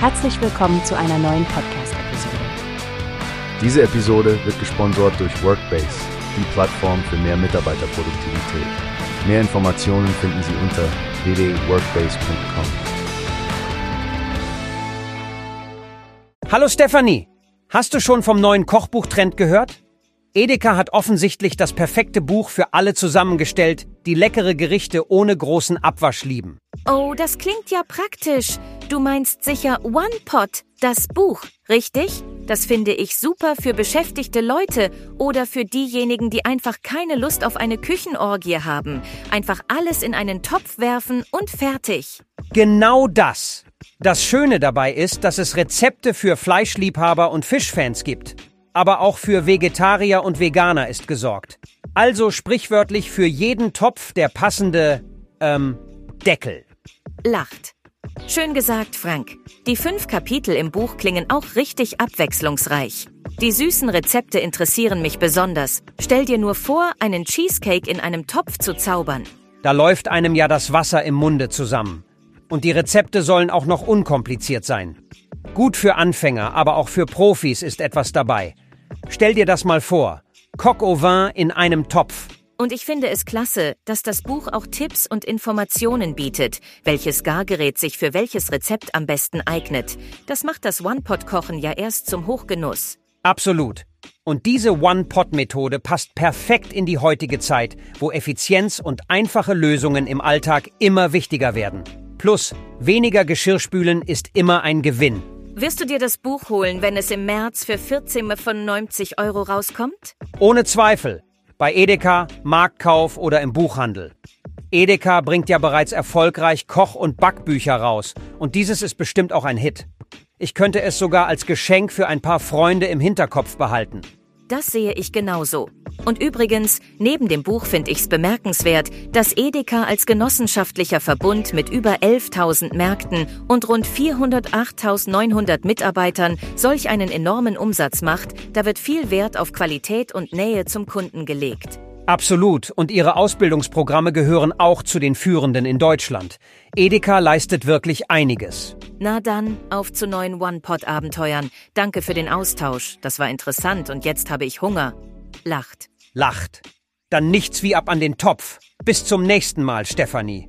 Herzlich willkommen zu einer neuen Podcast-Episode. Diese Episode wird gesponsert durch Workbase, die Plattform für mehr Mitarbeiterproduktivität. Mehr Informationen finden Sie unter www.workbase.com. Hallo Stefanie, hast du schon vom neuen Kochbuchtrend gehört? Edeka hat offensichtlich das perfekte Buch für alle zusammengestellt, die leckere Gerichte ohne großen Abwasch lieben. Oh, das klingt ja praktisch. Du meinst sicher One Pot, das Buch, richtig? Das finde ich super für beschäftigte Leute oder für diejenigen, die einfach keine Lust auf eine Küchenorgie haben. Einfach alles in einen Topf werfen und fertig. Genau das. Das Schöne dabei ist, dass es Rezepte für Fleischliebhaber und Fischfans gibt aber auch für Vegetarier und Veganer ist gesorgt. Also sprichwörtlich für jeden Topf der passende, ähm, Deckel. Lacht. Schön gesagt, Frank. Die fünf Kapitel im Buch klingen auch richtig abwechslungsreich. Die süßen Rezepte interessieren mich besonders. Stell dir nur vor, einen Cheesecake in einem Topf zu zaubern. Da läuft einem ja das Wasser im Munde zusammen. Und die Rezepte sollen auch noch unkompliziert sein. Gut für Anfänger, aber auch für Profis ist etwas dabei. Stell dir das mal vor. Coq au vin in einem Topf. Und ich finde es klasse, dass das Buch auch Tipps und Informationen bietet, welches Gargerät sich für welches Rezept am besten eignet. Das macht das One-Pot-Kochen ja erst zum Hochgenuss. Absolut. Und diese One-Pot-Methode passt perfekt in die heutige Zeit, wo Effizienz und einfache Lösungen im Alltag immer wichtiger werden. Plus, weniger Geschirrspülen ist immer ein Gewinn. Wirst du dir das Buch holen, wenn es im März für 14,95 Euro rauskommt? Ohne Zweifel. Bei Edeka, Marktkauf oder im Buchhandel. Edeka bringt ja bereits erfolgreich Koch- und Backbücher raus. Und dieses ist bestimmt auch ein Hit. Ich könnte es sogar als Geschenk für ein paar Freunde im Hinterkopf behalten. Das sehe ich genauso. Und übrigens, neben dem Buch finde ich es bemerkenswert, dass Edeka als genossenschaftlicher Verbund mit über 11.000 Märkten und rund 408.900 Mitarbeitern solch einen enormen Umsatz macht, da wird viel Wert auf Qualität und Nähe zum Kunden gelegt. Absolut. Und ihre Ausbildungsprogramme gehören auch zu den führenden in Deutschland. Edeka leistet wirklich einiges. Na dann, auf zu neuen One-Pot-Abenteuern. Danke für den Austausch. Das war interessant und jetzt habe ich Hunger. Lacht. Lacht. Dann nichts wie ab an den Topf. Bis zum nächsten Mal, Stefanie.